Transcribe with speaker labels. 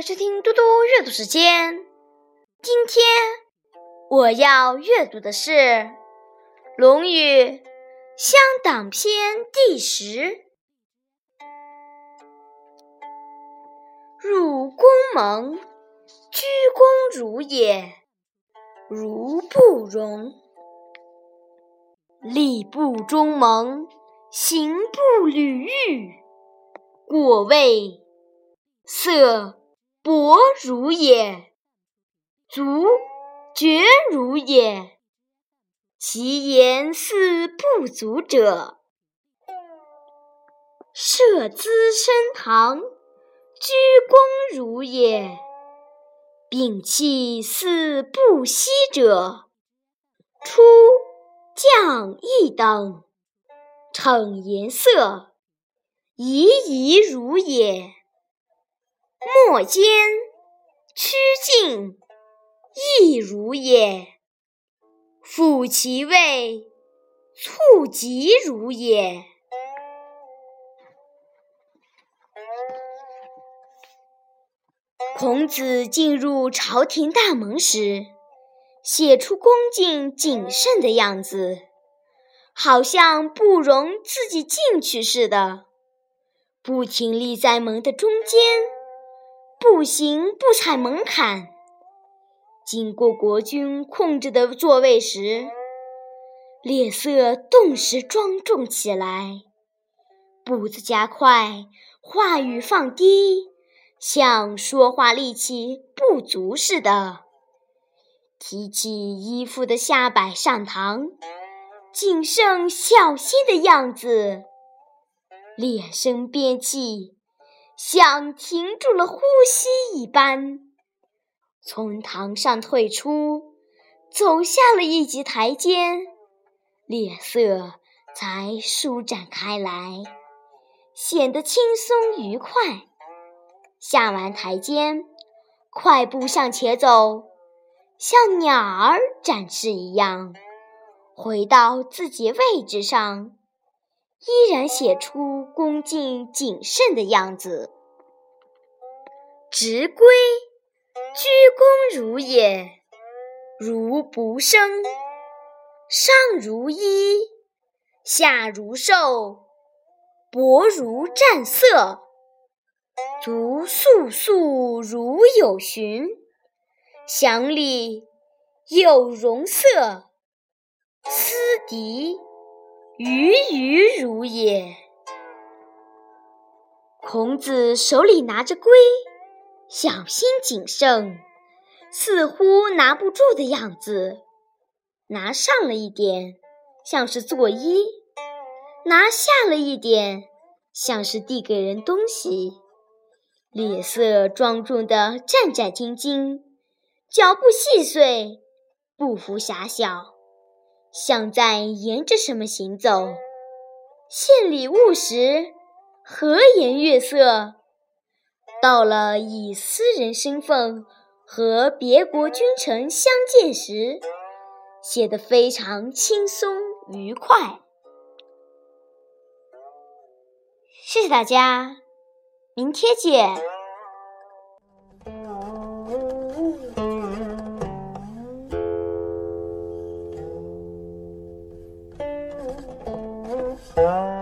Speaker 1: 收听嘟嘟阅读时间。今天我要阅读的是《论语·乡党篇》第十。入宫门，鞠躬如也，如不容。礼部中门，行不履玉，过位，色。薄如也，足绝如也。其言似不足者，设资深堂，鞠躬如也。摒弃似不息者，出降一等，逞颜色，夷夷如也。莫间趋近，亦如也；复其位，促疾如也。孔子进入朝廷大门时，写出恭敬谨慎的样子，好像不容自己进去似的，不停立在门的中间。步行不踩门槛，经过国君控制的座位时，脸色顿时庄重起来，步子加快，话语放低，像说话力气不足似的。提起衣服的下摆上堂，谨慎小心的样子，脸生憋气。像停住了呼吸一般，从堂上退出，走下了一级台阶，脸色才舒展开来，显得轻松愉快。下完台阶，快步向前走，像鸟儿展翅一样，回到自己位置上。依然写出恭敬谨慎的样子。直归，鞠躬如也，如不生。上如衣，下如兽，薄如战色，足肃肃如有循，祥礼有容色，思敌。鱼鱼如也。孔子手里拿着圭，小心谨慎，似乎拿不住的样子。拿上了一点，像是作揖；拿下了一点，像是递给人东西。脸色庄重的战战兢兢，脚步细碎，步幅狭小。像在沿着什么行走，献礼物时和颜悦色；到了以私人身份和别国君臣相见时，写得非常轻松愉快。谢谢大家，明天见。Uh...